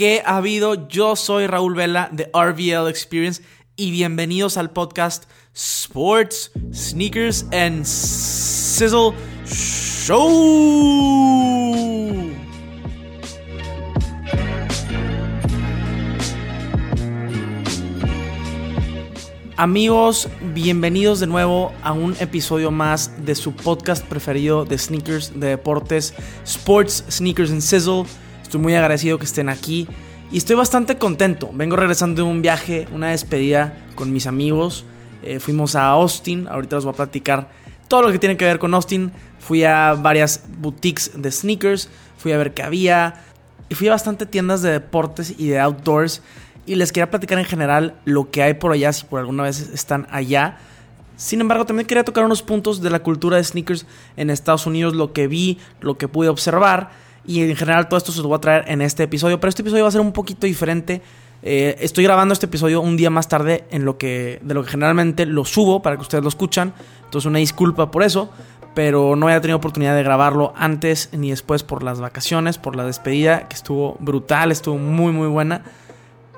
¿Qué ha habido? Yo soy Raúl Vela de RVL Experience y bienvenidos al podcast Sports, Sneakers and Sizzle Show. Amigos, bienvenidos de nuevo a un episodio más de su podcast preferido de sneakers, de deportes, Sports, Sneakers and Sizzle. Estoy muy agradecido que estén aquí y estoy bastante contento. Vengo regresando de un viaje, una despedida con mis amigos. Eh, fuimos a Austin, ahorita les voy a platicar todo lo que tiene que ver con Austin. Fui a varias boutiques de sneakers, fui a ver qué había y fui a bastante tiendas de deportes y de outdoors. Y les quería platicar en general lo que hay por allá, si por alguna vez están allá. Sin embargo, también quería tocar unos puntos de la cultura de sneakers en Estados Unidos, lo que vi, lo que pude observar. Y en general todo esto se lo voy a traer en este episodio. Pero este episodio va a ser un poquito diferente. Eh, estoy grabando este episodio un día más tarde en lo que, de lo que generalmente lo subo para que ustedes lo escuchan. Entonces una disculpa por eso. Pero no había tenido oportunidad de grabarlo antes ni después por las vacaciones, por la despedida, que estuvo brutal, estuvo muy muy buena.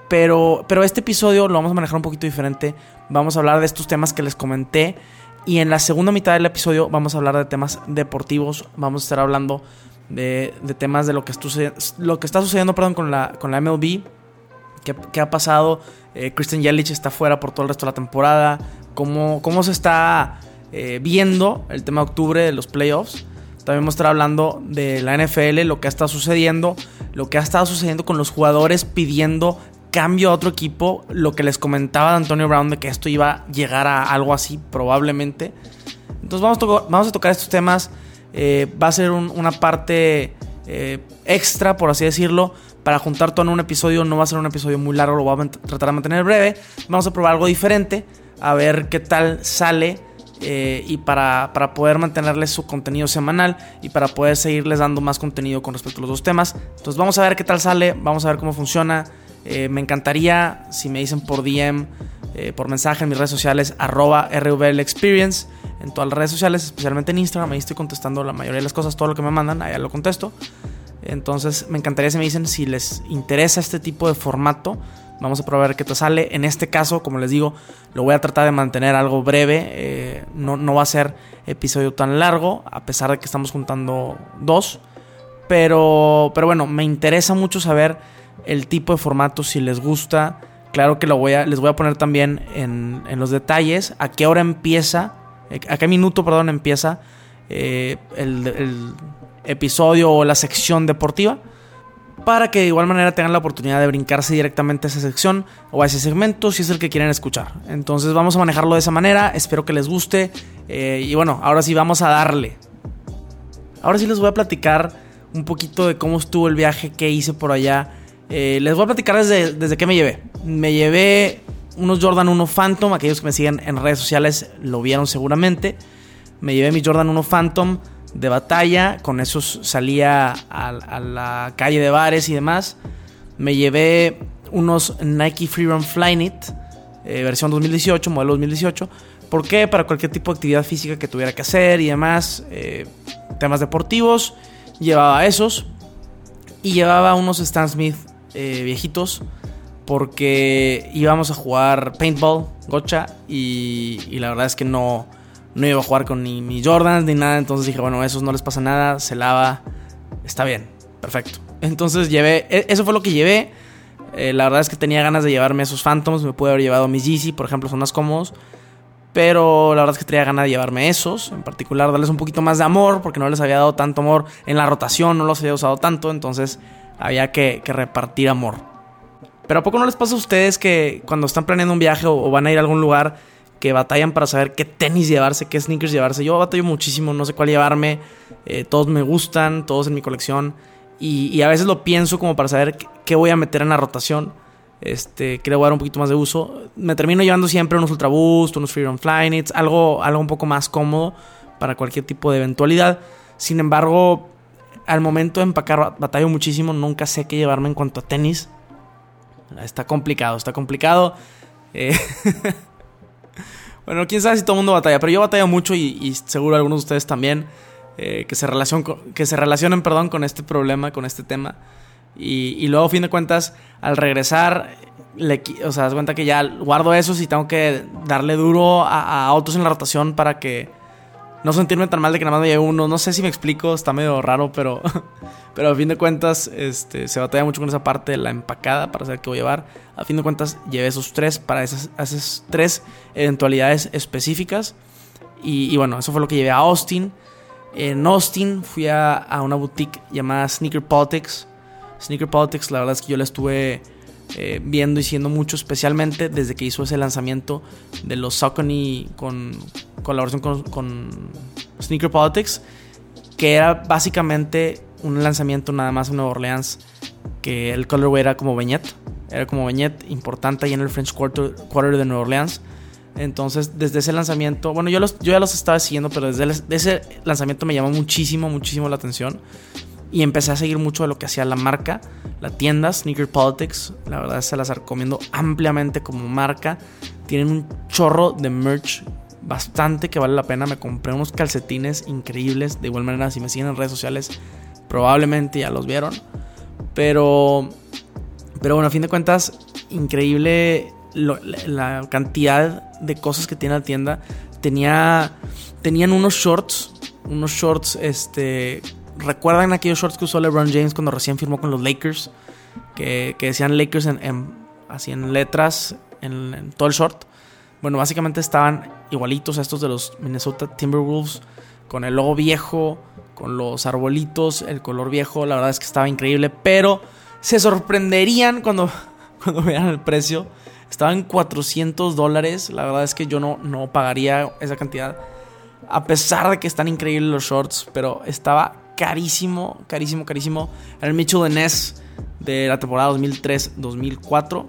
Pero, pero este episodio lo vamos a manejar un poquito diferente. Vamos a hablar de estos temas que les comenté. Y en la segunda mitad del episodio vamos a hablar de temas deportivos. Vamos a estar hablando de, temas de lo que, está sucediendo perdón, con, la, con la MLB. ¿Qué, ha pasado? Eh, Christian Yelich está fuera por todo el resto de la temporada. ¿Cómo, cómo se está eh, viendo el tema de octubre de los playoffs? También vamos a estar hablando de la NFL, lo que ha estado sucediendo, lo que ha estado sucediendo con los jugadores pidiendo cambio a otro equipo. Lo que les comentaba de Antonio Brown de que esto iba a llegar a algo así probablemente. Entonces vamos vamos a tocar estos temas. Eh, va a ser una parte eh, extra, por así decirlo, para juntar todo en un episodio. No va a ser un episodio muy largo, lo voy a tratar de mantener breve. Vamos a probar algo diferente, a ver qué tal sale. Eh, y para, para, poder mantenerles su contenido semanal y para poder seguirles dando más contenido con respecto a los dos temas. Entonces vamos a ver qué tal sale, vamos a ver cómo funciona. me encantaría si me dicen por DM, por mensaje en mis redes sociales, arroba Experience en todas las redes sociales, especialmente en Instagram. Ahí estoy contestando la mayoría de las cosas, todo lo que me mandan, allá lo contesto. Entonces me encantaría si me dicen si les interesa este tipo de formato. Vamos a probar qué te sale. En este caso, como les digo, lo voy a tratar de mantener algo breve. Eh, no, no va a ser episodio tan largo, a pesar de que estamos juntando dos. Pero, pero bueno, me interesa mucho saber el tipo de formato, si les gusta. Claro que lo voy a, les voy a poner también en, en los detalles a qué hora empieza a qué minuto, perdón, empieza eh, el, episodio o la sección deportiva. Para que de igual manera tengan la oportunidad de brincarse directamente a esa sección o a ese segmento si es el que quieren escuchar. Entonces vamos a manejarlo de esa manera. Espero que les guste. Eh, y bueno, ahora sí vamos a darle. Ahora sí les voy a platicar un poquito de cómo estuvo el viaje que hice por allá. Eh, les voy a platicar desde, desde qué me llevé. Me llevé unos Jordan 1 Phantom, aquellos que me siguen en redes sociales lo vieron seguramente. Me llevé mi Jordan 1 Phantom de batalla, con esos salía a, la calle de bares y demás. Me llevé unos Nike Free Run Flyknit, eh, versión 2018, modelo 2018. ¿Por qué? Para cualquier tipo de actividad física que tuviera que hacer y demás. Eh, temas deportivos. Llevaba esos. Y llevaba unos Stan Smith eh, viejitos porque íbamos a jugar paintball, gocha, y, la verdad es que no, no iba a jugar con ni, ni, Jordans ni nada, entonces dije, bueno, esos no les pasa nada, se lava, está bien, perfecto. Entonces llevé, e, eso fue lo que llevé. Eh, la verdad es que tenía ganas de llevarme esos Phantoms, me pude haber llevado mis Yeezy, por ejemplo, son más cómodos. Pero la verdad es que tenía ganas de llevarme esos, en particular darles un poquito más de amor, porque no les había dado tanto amor en la rotación, no los había usado tanto, entonces había que repartir amor. Pero ¿a poco no les pasa a ustedes que cuando están planeando un viaje o, van a ir a algún lugar que batallan para saber qué tenis llevarse, qué sneakers llevarse? Yo batallo muchísimo, no sé cuál llevarme. Eh, todos me gustan, todos en mi colección. Y, a veces lo pienso como para saber qué voy a meter en la rotación. Este, quiero dar un poquito más de uso. Me termino llevando siempre unos Ultra Boost, unos Freedom Flyknits, algo, algo un poco más cómodo para cualquier tipo de eventualidad. Sin embargo, al momento de empacar batallo muchísimo, nunca sé qué llevarme en cuanto a tenis. Está complicado, está complicado. Eh, bueno, quién sabe si todo el mundo batalla, pero yo batallo mucho y, seguro algunos de ustedes también eh, que, se que se relacionen perdón, con este problema, con este tema. Y, luego, a fin de cuentas, al regresar, le, o sea, das cuenta que ya guardo esos y tengo que darle duro a otros en la rotación para que no sentirme tan mal de que nada más lleve uno. No sé si me explico, está medio raro, pero, pero a fin de cuentas este, se batalla mucho con esa parte de la empacada para saber qué voy a llevar. A fin de cuentas llevé esos tres para esas, esas tres eventualidades específicas. Y, bueno, eso fue lo que llevé a Austin. En Austin fui a, a una boutique llamada Sneaker Politics. Sneaker Politics, la verdad es que yo la estuve eh, viendo y siendo mucho, especialmente desde que hizo ese lanzamiento de los Saucony con colaboración con, con Sneaker Politics, que era básicamente un lanzamiento nada más en Nueva Orleans, que el colorway era como viñette, era como viñette importante ahí en el French Quarter, de Nueva Orleans. Entonces, desde ese lanzamiento, bueno, yo, los, yo ya los estaba siguiendo, pero desde ese lanzamiento me llamó muchísimo, muchísimo la atención. Y empecé a seguir mucho de lo que hacía la marca, la tienda Sneaker Politics. La verdad se las recomiendo ampliamente como marca. Tienen un chorro de merch bastante que vale la pena. Me compré unos calcetines increíbles. De igual manera, si me siguen en redes sociales, probablemente ya los vieron. Pero, pero bueno, a fin de cuentas, increíble la, cantidad de cosas que tiene la tienda. Tenía, tenían unos shorts, unos shorts, este, ¿Recuerdan aquellos shorts que usó LeBron James cuando recién firmó con los Lakers? Que, decían Lakers en, así en letras en, todo el short. Bueno, básicamente estaban igualitos a estos de los Minnesota Timberwolves. Con el logo viejo, con los arbolitos, el color viejo. La verdad es que estaba increíble. Pero se sorprenderían cuando, cuando vean el precio. Estaba en 400 dólares. La verdad es que yo no, no pagaría esa cantidad. A pesar de que están increíbles los shorts. Pero estaba carísimo, carísimo, carísimo. El Mitchell de Ness de la temporada 2003-2004.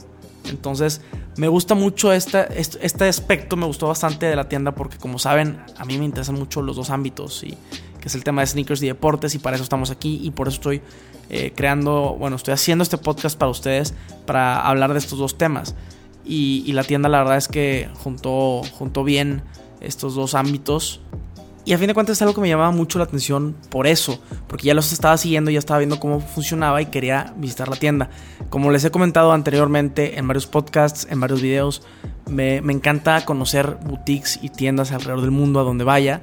Entonces, me gusta mucho este, este, aspecto, me gustó bastante de la tienda porque como saben, a mí me interesan mucho los dos ámbitos, y, que es el tema de sneakers y deportes y para eso estamos aquí y por eso estoy eh, creando, bueno, estoy haciendo este podcast para ustedes para hablar de estos dos temas. Y, y la tienda la verdad es que juntó, juntó bien estos dos ámbitos y a fin de cuentas es algo que me llamaba mucho la atención por eso, porque ya los estaba siguiendo, ya estaba viendo cómo funcionaba y quería visitar la tienda. Como les he comentado anteriormente en varios podcasts, en varios videos, me, encanta conocer boutiques y tiendas alrededor del mundo a donde vaya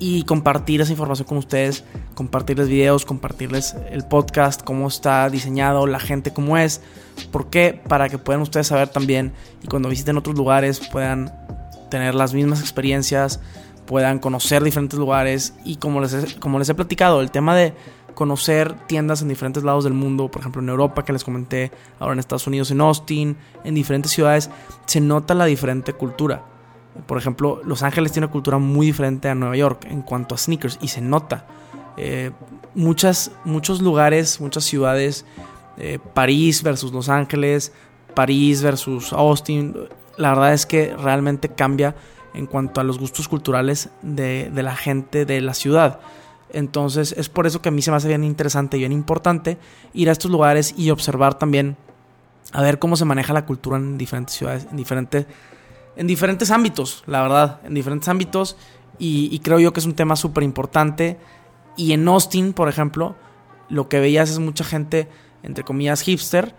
y compartir esa información con ustedes, compartirles videos, compartirles el podcast, cómo está diseñado, la gente cómo es. ¿Por qué? Para que puedan ustedes saber también y cuando visiten otros lugares puedan tener las mismas experiencias puedan conocer diferentes lugares y como les, he, como les he platicado, el tema de conocer tiendas en diferentes lados del mundo, por ejemplo en Europa que les comenté, ahora en Estados Unidos, en Austin, en diferentes ciudades, se nota la diferente cultura. Por ejemplo, Los Ángeles tiene una cultura muy diferente a Nueva York en cuanto a sneakers y se nota. Eh, muchas, muchos lugares, muchas ciudades, eh, París versus Los Ángeles, París versus Austin, la verdad es que realmente cambia en cuanto a los gustos culturales de, la gente de la ciudad. Entonces es por eso que a mí se me hace bien interesante y bien importante ir a estos lugares y observar también a ver cómo se maneja la cultura en diferentes ciudades, en, diferentes en diferentes ámbitos, la verdad, en diferentes ámbitos. Y, y creo yo que es un tema súper importante. Y en Austin, por ejemplo, lo que veías es mucha gente, entre comillas, hipster,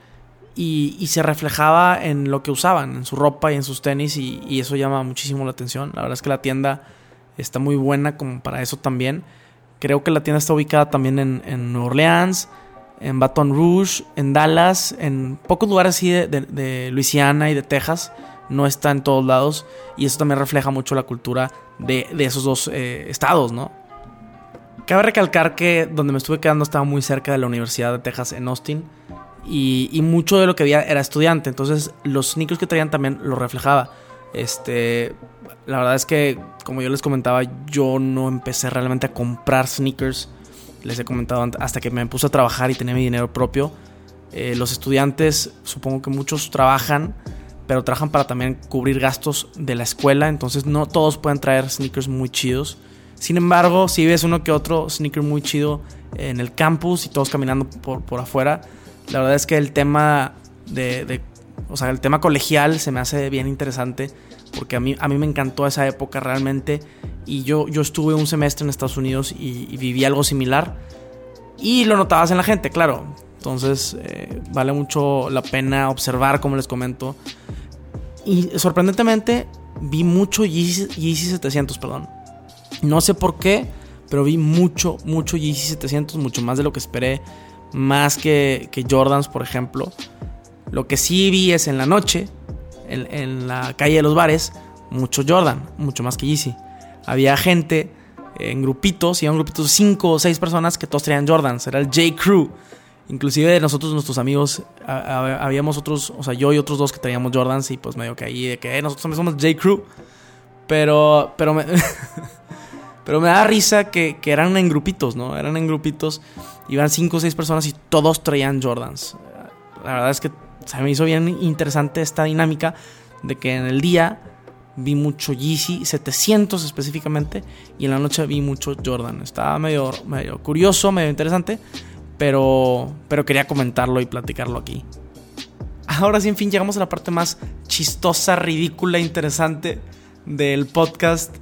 y, se reflejaba en lo que usaban, en su ropa y en sus tenis y, eso llama muchísimo la atención. La verdad es que la tienda está muy buena como para eso también. Creo que la tienda está ubicada también en, Nueva Orleans, en Baton Rouge, en Dallas, en pocos lugares así de, de, Luisiana y de Texas. No está en todos lados y eso también refleja mucho la cultura de, de esos dos eh, estados, ¿no? Cabe recalcar que donde me estuve quedando estaba muy cerca de la Universidad de Texas en Austin y, mucho de lo que veía era estudiante. Entonces los sneakers que traían también lo reflejaba. Este, la verdad es que, como yo les comentaba, yo no empecé realmente a comprar sneakers. Les he comentado hasta que me puse a trabajar y tenía mi dinero propio. Eh, los estudiantes, supongo que muchos trabajan, pero trabajan para también cubrir gastos de la escuela. Entonces no todos pueden traer sneakers muy chidos. Sin embargo, si ves uno que otro sneaker muy chido en el campus y todos caminando por, por afuera, la verdad es que el tema de, o sea, el tema colegial se me hace bien interesante porque a mí, a mí me encantó esa época realmente y yo, yo estuve un semestre en Estados Unidos y, viví algo similar y lo notabas en la gente, claro. Entonces eh, vale mucho la pena observar, como les comento. Y sorprendentemente vi mucho Yeezy, 700, perdón. No sé por qué, pero vi mucho, mucho Yeezy 700, mucho más de lo que esperé. Más que, que Jordans, por ejemplo. Lo que sí vi es en la noche, en, en la calle de los bares, mucho Jordan, mucho más que Yeezy. Había gente en grupitos, iban grupitos de 5 o 6 personas que todos traían Jordans. Era el J. Crew. Inclusive nosotros, nuestros amigos, habíamos otros, o sea, yo y otros dos que traíamos Jordans y pues medio que ahí de que eh, nosotros somos J. Crew. Pero, pero me, pero me da risa que, que, eran en grupitos, ¿no? Eran en grupitos, iban 5 o 6 personas y todos traían Jordans. La verdad es que se me hizo bien interesante esta dinámica de que en el día vi mucho Yeezy 700 específicamente y en la noche vi mucho Jordan. Estaba medio, medio curioso, medio interesante, pero, pero quería comentarlo y platicarlo aquí. Ahora sí, en fin, llegamos a la parte más chistosa, ridícula, interesante del podcast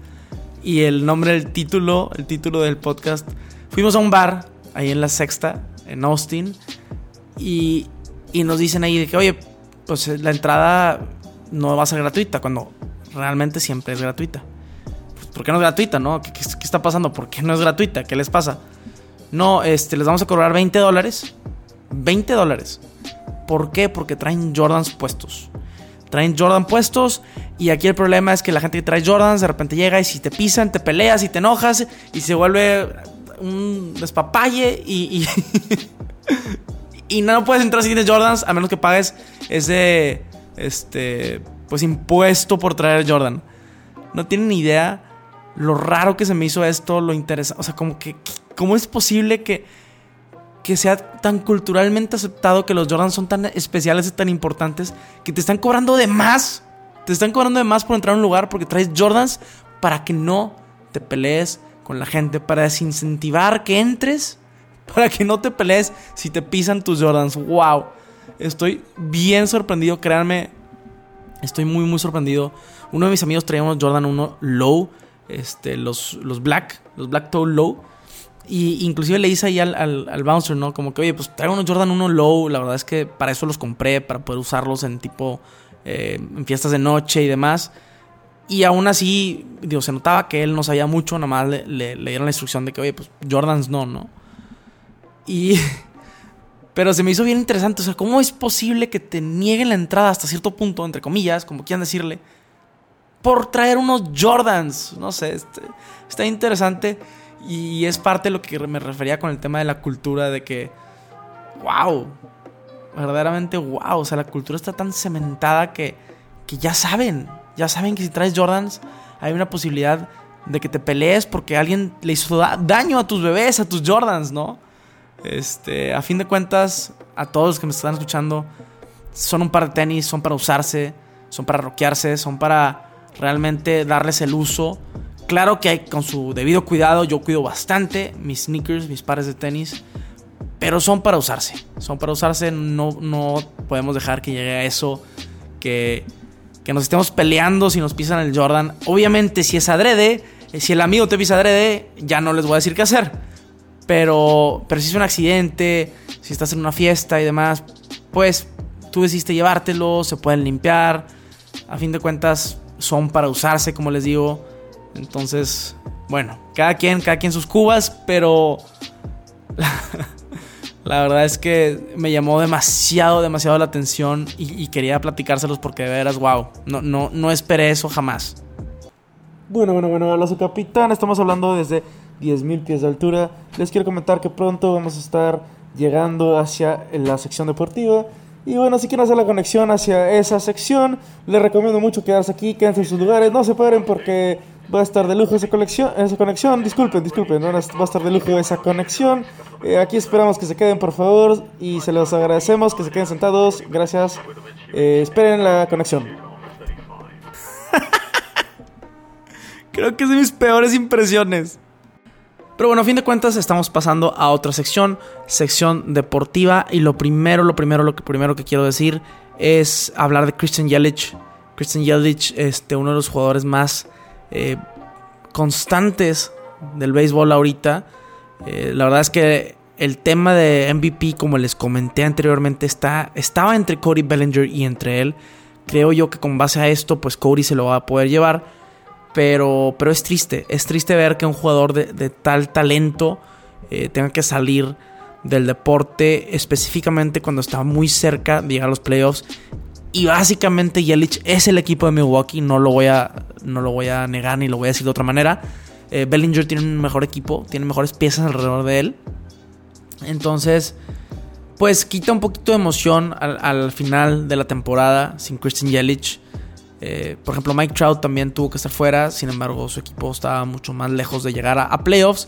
y el nombre del título, el título del podcast. Fuimos a un bar ahí en la Sexta, en Austin, y, y nos dicen ahí de que, oye, pues la entrada no va a ser gratuita cuando realmente siempre es gratuita. Pues, ¿Por qué no es gratuita, no? ¿Qué, está pasando? ¿Por qué no es gratuita? ¿Qué les pasa? No, este, les vamos a cobrar 20 dólares. 20 dólares. ¿Por qué? Porque traen Jordans puestos. Traen Jordan puestos y aquí el problema es que la gente que trae Jordans de repente llega y si te pisan, te peleas y te enojas y se vuelve un despapalle y... y, no puedes entrar si tienes Jordans a menos que pagues ese... Este pues impuesto por traer Jordan. No tienen ni idea lo raro que se me hizo esto, lo interesante, o sea, como que cómo es posible que que sea tan culturalmente aceptado que los Jordans son tan especiales y tan importantes que te están cobrando de más. Te están cobrando de más por entrar a un lugar porque traes Jordans para que no te pelees la gente, para desincentivar que entres, para que no te pelees si te pisan tus Jordans. ¡Wow! Estoy bien sorprendido, créanme, Estoy muy, muy sorprendido. Uno de mis amigos traía unos Jordan 1 Low, este, los, los Black, los Black Toe Low. Y inclusive le hice ahí al, al, bouncer, ¿no? Como que, oye, pues traigo unos Jordan 1 Low. La verdad es que para eso los compré, para poder usarlos en tipo, eh, en fiestas de noche y demás. Y aún así, digo, se notaba que él no sabía mucho, nada más le, dieron la instrucción de que, oye, pues Jordans no, ¿no? Y Pero se me hizo bien interesante. O sea, ¿cómo es posible que te nieguen la entrada hasta cierto punto, entre comillas, como quieran decirle, por traer unos Jordans? No sé, este, está interesante. Y es parte de lo que me refería con el tema de la cultura, de que, wow, verdaderamente wow. O sea, la cultura está tan cementada que, que ya saben, ya saben que si traes Jordans hay una posibilidad de que te pelees porque alguien le hizo daño a tus bebés, a tus Jordans, ¿no? Este, a fin de cuentas, a todos los que me están escuchando, son un par de tenis, son para usarse, son para roquearse, son para realmente darles el uso. Claro que hay con su debido cuidado, yo cuido bastante mis sneakers, mis pares de tenis, pero son para usarse. Son para usarse, no, no podemos dejar que llegue a eso, que, que nos estemos peleando si nos pisan el Jordan. Obviamente, si es adrede, si el amigo te pisa adrede, ya no les voy a decir qué hacer. Pero, pero si es un accidente, si estás en una fiesta y demás, pues tú decidiste llevártelo, se pueden limpiar. A fin de cuentas, son para usarse, como les digo. Entonces, bueno, cada quien, cada quien sus cubas, pero la, verdad es que me llamó demasiado, demasiado la atención y, quería platicárselos porque de veras, wow, no, no, no esperé eso jamás. Bueno, bueno, bueno, hola, su capitán. Estamos hablando desde 10.000 pies de altura. Les quiero comentar que pronto vamos a estar llegando hacia la sección deportiva. Y bueno, si quieren hacer la conexión hacia esa sección, les recomiendo mucho quedarse aquí, quédense en sus lugares, no se paren porque va a estar de lujo esa, conexión, esa conexión. Disculpen, disculpen, va a estar de lujo esa conexión. Eh, aquí esperamos que se queden, por favor, y se los agradecemos, que se queden sentados. Gracias. Eh, esperen la conexión. Creo que es de mis peores impresiones. Pero bueno, a fin de cuentas estamos pasando a otra sección, sección deportiva. Y lo primero, lo primero, lo primero que quiero decir es hablar de Christian Yelich. Christian Yelich, este, uno de los jugadores más eh, constantes del béisbol ahorita. Eh, la verdad es que el tema de MVP, como les comenté anteriormente, está, estaba entre Cody Bellinger y entre él. Creo yo que con base a esto, pues Cody se lo va a poder llevar. Pero, pero es triste, es triste ver que un jugador de, tal talento eh, tenga que salir del deporte, específicamente cuando está muy cerca de llegar a los playoffs. Y básicamente Yelich es el equipo de Milwaukee, no lo voy a, no lo voy a negar ni lo voy a decir de otra manera. Eh, Bellinger tiene un mejor equipo, tiene mejores piezas alrededor de él. Entonces, pues quita un poquito de emoción al, final de la temporada sin Christian Yelich. Eh, por ejemplo, Mike Trout también tuvo que estar fuera, sin embargo, su equipo estaba mucho más lejos de llegar a, playoffs,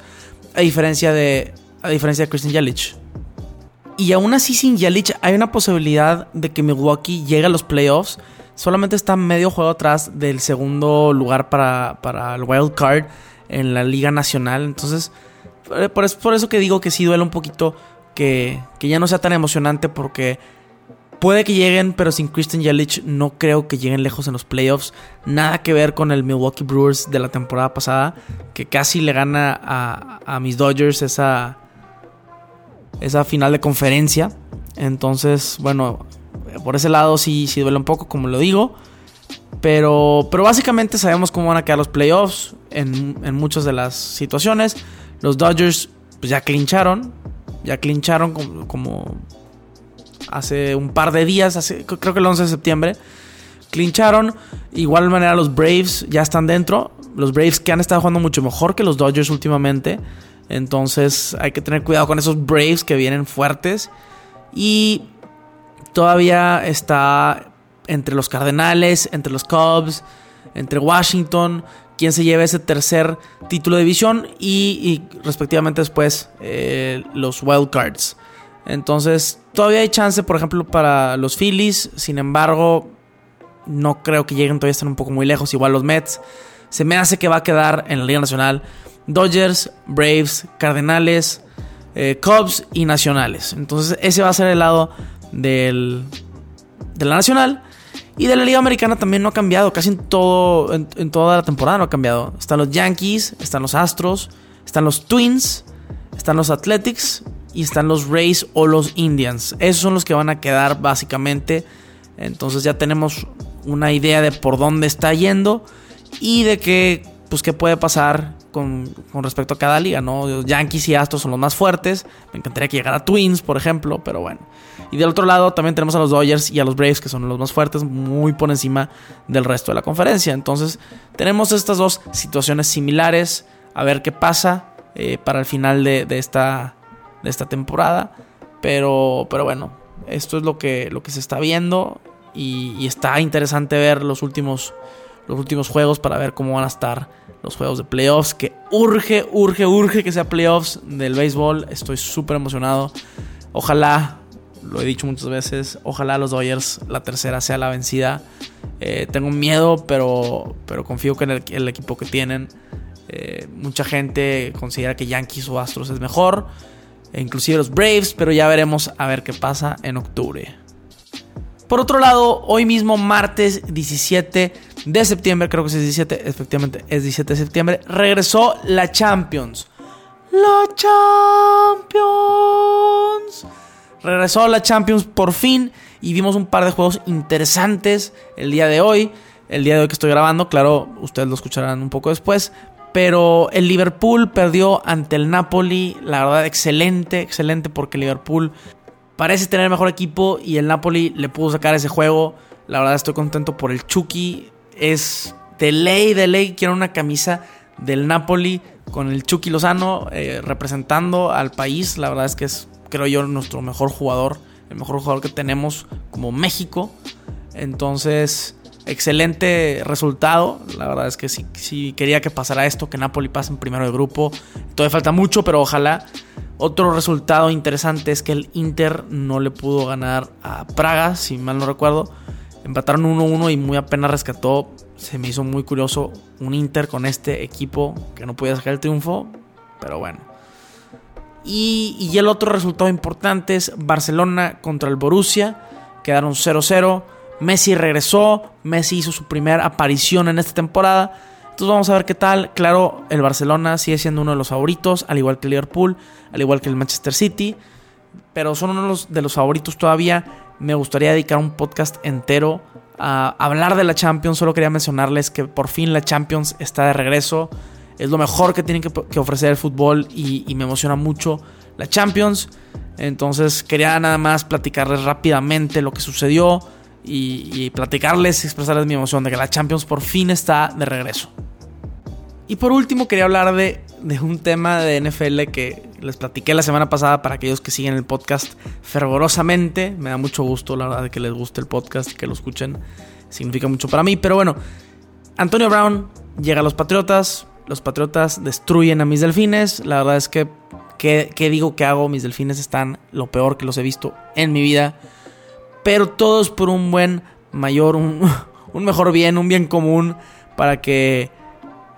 a diferencia de, a diferencia de Christian Yelich. Y aún así, sin Yelich, hay una posibilidad de que Milwaukee llegue a los playoffs. Solamente está medio juego atrás del segundo lugar para, para el wild card en la Liga Nacional. Entonces, por, por eso que digo que sí duele un poquito que, que, ya no sea tan emocionante porque puede que lleguen, pero sin Christian Yelich no creo que lleguen lejos en los playoffs. Nada que ver con el Milwaukee Brewers de la temporada pasada, que casi le gana a, a mis Dodgers esa, esa final de conferencia. Entonces, bueno, por ese lado sí, sí duele un poco, como lo digo. Pero, pero básicamente sabemos cómo van a quedar los playoffs en, en muchas de las situaciones. Los Dodgers pues, ya clincharon. Ya clincharon como, hace un par de días, hace, creo que el 11 de septiembre. Clincharon. Igual manera los Braves ya están dentro. Los Braves que han estado jugando mucho mejor que los Dodgers últimamente. Entonces hay que tener cuidado con esos Braves que vienen fuertes. Y todavía está entre los Cardenales, entre los Cubs, entre Washington, quien se lleve ese tercer título de división y, respectivamente después eh, los Wild Cards. Entonces, todavía hay chance, por ejemplo, para los Phillies. Sin embargo, no creo que lleguen, todavía están un poco muy lejos. Igual los Mets. Se me hace que va a quedar en la Liga Nacional Dodgers, Braves, Cardenales, eh, Cubs y Nacionales. Entonces, ese va a ser el lado del, de la Nacional. Y de la Liga Americana también no ha cambiado, casi en, todo, en, toda la temporada no ha cambiado. Están los Yankees, están los Astros, están los Twins, están los Athletics y están los Rays o los Indians. Esos son los que van a quedar básicamente. Entonces ya tenemos una idea de por dónde está yendo y de qué, pues, qué puede pasar con, respecto a cada liga, ¿no? Yankees y Astros son los más fuertes. Me encantaría que llegara Twins, por ejemplo, pero bueno. Y del otro lado también tenemos a los Dodgers y a los Braves, que son los más fuertes, muy por encima del resto de la conferencia. Entonces, tenemos estas dos situaciones similares. A ver qué pasa eh, para el final de, esta, de esta temporada. Pero, pero bueno, esto es lo que, lo que se está viendo. Y, y está interesante ver los últimos, los últimos juegos para ver cómo van a estar los juegos de playoffs. Que urge, urge, urge que sea playoffs del béisbol. Estoy súper emocionado. Ojalá lo he dicho muchas veces, ojalá los Dodgers la tercera sea la vencida. Eh, tengo miedo, pero, pero confío que en el, equipo que tienen. Eh, mucha gente considera que Yankees o Astros es mejor, e inclusive los Braves, pero ya veremos a ver qué pasa en octubre. Por otro lado, hoy mismo, martes 17 de septiembre, creo que es 17, efectivamente es 17 de septiembre, regresó la Champions. La Champions. Regresó la Champions por fin y vimos un par de juegos interesantes el día de hoy. El día de hoy que estoy grabando, claro, ustedes lo escucharán un poco después. Pero el Liverpool perdió ante el Napoli. La verdad, excelente, excelente porque Liverpool parece tener mejor equipo y el Napoli le pudo sacar ese juego. La verdad, estoy contento por el Chucky. Es de ley, de ley. Quiero una camisa del Napoli con el Chucky Lozano eh, representando al país. La verdad es que es creo yo, nuestro mejor jugador, el mejor jugador que tenemos como México. Entonces, excelente resultado. La verdad es que sí, quería que pasara esto, que Napoli pase en primero de grupo. Todavía falta mucho, pero ojalá. Otro resultado interesante es que el Inter no le pudo ganar a Praga, si mal no recuerdo. Empataron 1-1 y muy apenas rescató. Se me hizo muy curioso un Inter con este equipo que no podía sacar el triunfo. Pero bueno. Y, el otro resultado importante es Barcelona contra el Borussia. Quedaron 0-0. Messi regresó. Messi hizo su primera aparición en esta temporada. Entonces vamos a ver qué tal. Claro, el Barcelona sigue siendo uno de los favoritos, al igual que el Liverpool, al igual que el Manchester City. Pero son uno de los, de los favoritos todavía. Me gustaría dedicar un podcast entero a hablar de la Champions. Solo quería mencionarles que por fin la Champions está de regreso. Es lo mejor que tiene que, ofrecer el fútbol y, me emociona mucho la Champions. Entonces quería nada más platicarles rápidamente lo que sucedió y, y platicarles expresarles mi emoción de que la Champions por fin está de regreso. Y por último quería hablar de, un tema de NFL que les platiqué la semana pasada para aquellos que siguen el podcast fervorosamente. Me da mucho gusto, la verdad, de que les guste el podcast que lo escuchen. Significa mucho para mí. Pero bueno, Antonio Brown llega a los Patriotas. Los Patriotas destruyen a mis delfines. La verdad es que, ¿qué, digo que hago? Mis delfines están lo peor que los he visto en mi vida. Pero todos por un buen mayor, un, un mejor bien, un bien común para que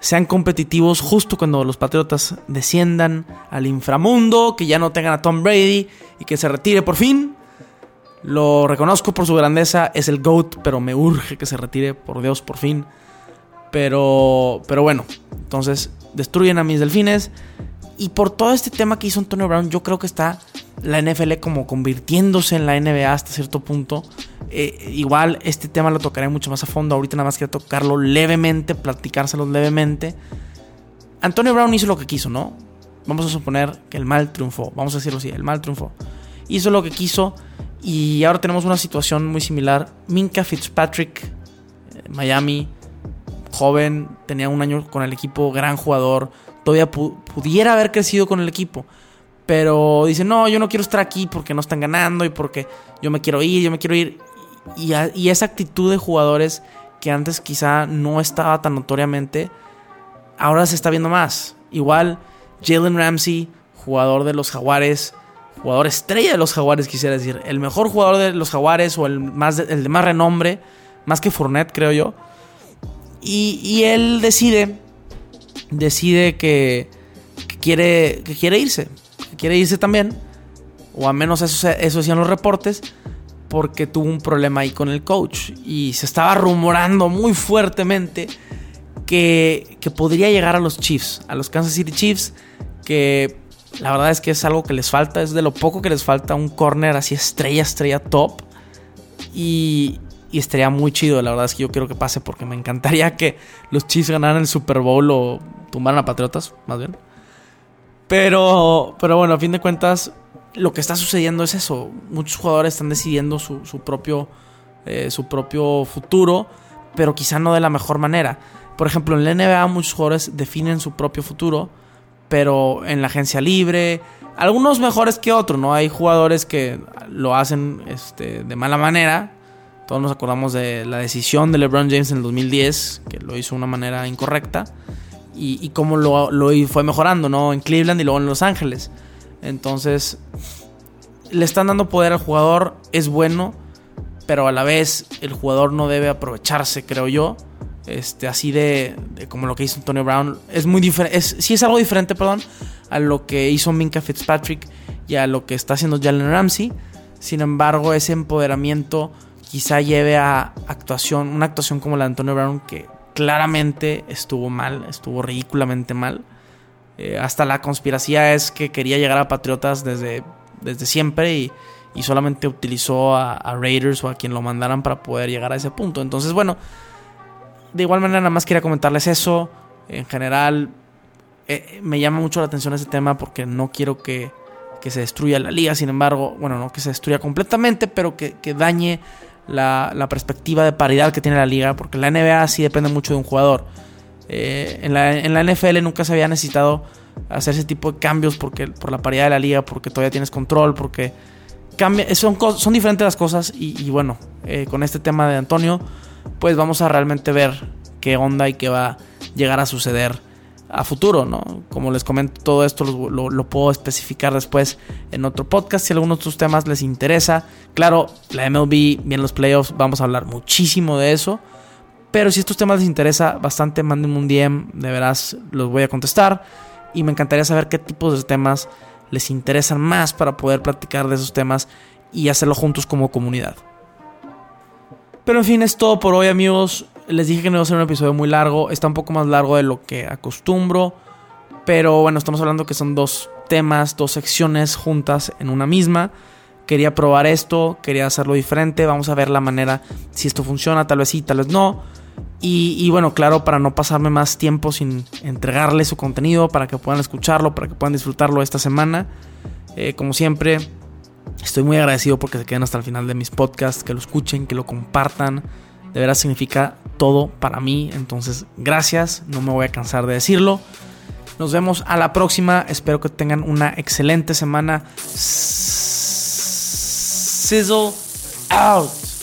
sean competitivos justo cuando los Patriotas desciendan al inframundo, que ya no tengan a Tom Brady y que se retire por fin. Lo reconozco por su grandeza, es el GOAT, pero me urge que se retire, por Dios, por fin. Pero, pero bueno, entonces destruyen a mis delfines. Y por todo este tema que hizo Antonio Brown, yo creo que está la NFL como convirtiéndose en la NBA hasta cierto punto. Eh, igual este tema lo tocaré mucho más a fondo. Ahorita nada más quiero tocarlo levemente, platicárselo levemente. Antonio Brown hizo lo que quiso, ¿no? Vamos a suponer que el mal triunfó. Vamos a decirlo así, el mal triunfó. Hizo lo que quiso y ahora tenemos una situación muy similar. Minka Fitzpatrick, eh, Miami, joven, tenía un año con el equipo, gran jugador. Todavía pudiera haber crecido con el equipo. Pero dice, no, yo no quiero estar aquí porque no están ganando y porque yo me quiero ir, yo me quiero ir. Y, esa actitud de jugadores que antes quizá no estaba tan notoriamente, ahora se está viendo más. Igual Jalen Ramsey, jugador de los Jaguares, jugador estrella de los Jaguares, quisiera decir, el mejor jugador de los Jaguares o el, más el de más renombre, más que Fournette, creo yo. Y, él decide, decide que, quiere, que quiere irse, que quiere irse también, o al menos eso, eso decían los reportes porque tuvo un problema ahí con el coach y se estaba rumorando muy fuertemente que, podría llegar a los Chiefs, a los Kansas City Chiefs, que la verdad es que es algo que les falta, es de lo poco que les falta un corner así estrella, estrella top. Y, y estaría muy chido, la verdad es que yo quiero que pase porque me encantaría que los Chiefs ganaran el Super Bowl o tumbaran a Patriotas, más bien. Pero, pero bueno, a fin de cuentas, lo que está sucediendo es eso. Muchos jugadores están decidiendo su, propio, eh, su propio futuro, pero quizá no de la mejor manera. Por ejemplo, en la NBA muchos jugadores definen su propio futuro, pero en la agencia libre, algunos mejores que otros, ¿no? Hay jugadores que lo hacen este, de mala manera. Todos nos acordamos de la decisión de LeBron James en el 2010, que lo hizo de una manera incorrecta, y, cómo lo, lo fue mejorando, ¿no? En Cleveland y luego en Los Ángeles. Entonces, le están dando poder al jugador, es bueno, pero a la vez el jugador no debe aprovecharse, creo yo. Este, así de, como lo que hizo Antonio Brown. Es muy diferente, sí es algo diferente, perdón, a lo que hizo Minka Fitzpatrick y a lo que está haciendo Jalen Ramsey. Sin embargo, ese empoderamiento quizá lleve a actuación, una actuación como la de Antonio Brown que claramente estuvo mal, estuvo ridículamente mal. Eh, hasta la conspiración es que quería llegar a Patriotas desde, desde siempre y, solamente utilizó a, Raiders o a quien lo mandaran para poder llegar a ese punto. Entonces, bueno, de igual manera nada más quería comentarles eso. En general, eh, me llama mucho la atención ese tema porque no quiero que, se destruya la liga. Sin embargo, bueno, no que se destruya completamente, pero que, dañe la, la, perspectiva de paridad que tiene la liga, porque la NBA sí depende mucho de un jugador. Eh, en, la, en, la, NFL nunca se había necesitado hacer ese tipo de cambios porque, por la paridad de la liga, porque todavía tienes control, porque cambia, son, son diferentes las cosas y, bueno, eh, con este tema de Antonio, pues vamos a realmente ver qué onda y qué va a llegar a suceder a futuro, ¿no? Como les comento, todo esto lo, lo, puedo especificar después en otro podcast si algunos de tus temas les interesa. Claro, la MLB, bien los playoffs, vamos a hablar muchísimo de eso. Pero si estos temas les interesa bastante, mándenme un DM, de veras los voy a contestar. Y me encantaría saber qué tipos de temas les interesan más para poder platicar de esos temas y hacerlo juntos como comunidad. Pero en fin, es todo por hoy amigos. Les dije que no iba a ser un episodio muy largo. Está un poco más largo de lo que acostumbro. Pero bueno, estamos hablando que son dos temas, dos secciones juntas en una misma. Quería probar esto, quería hacerlo diferente. Vamos a ver la manera si esto funciona. Tal vez sí, tal vez no. Y, bueno, claro, para no pasarme más tiempo sin entregarles su contenido, para que puedan escucharlo, para que puedan disfrutarlo esta semana. Eh, como siempre, estoy muy agradecido porque se queden hasta el final de mis podcasts, que lo escuchen, que lo compartan. De verdad significa todo para mí. Entonces, gracias. No me voy a cansar de decirlo. Nos vemos a la próxima. Espero que tengan una excelente semana. Sizzle out.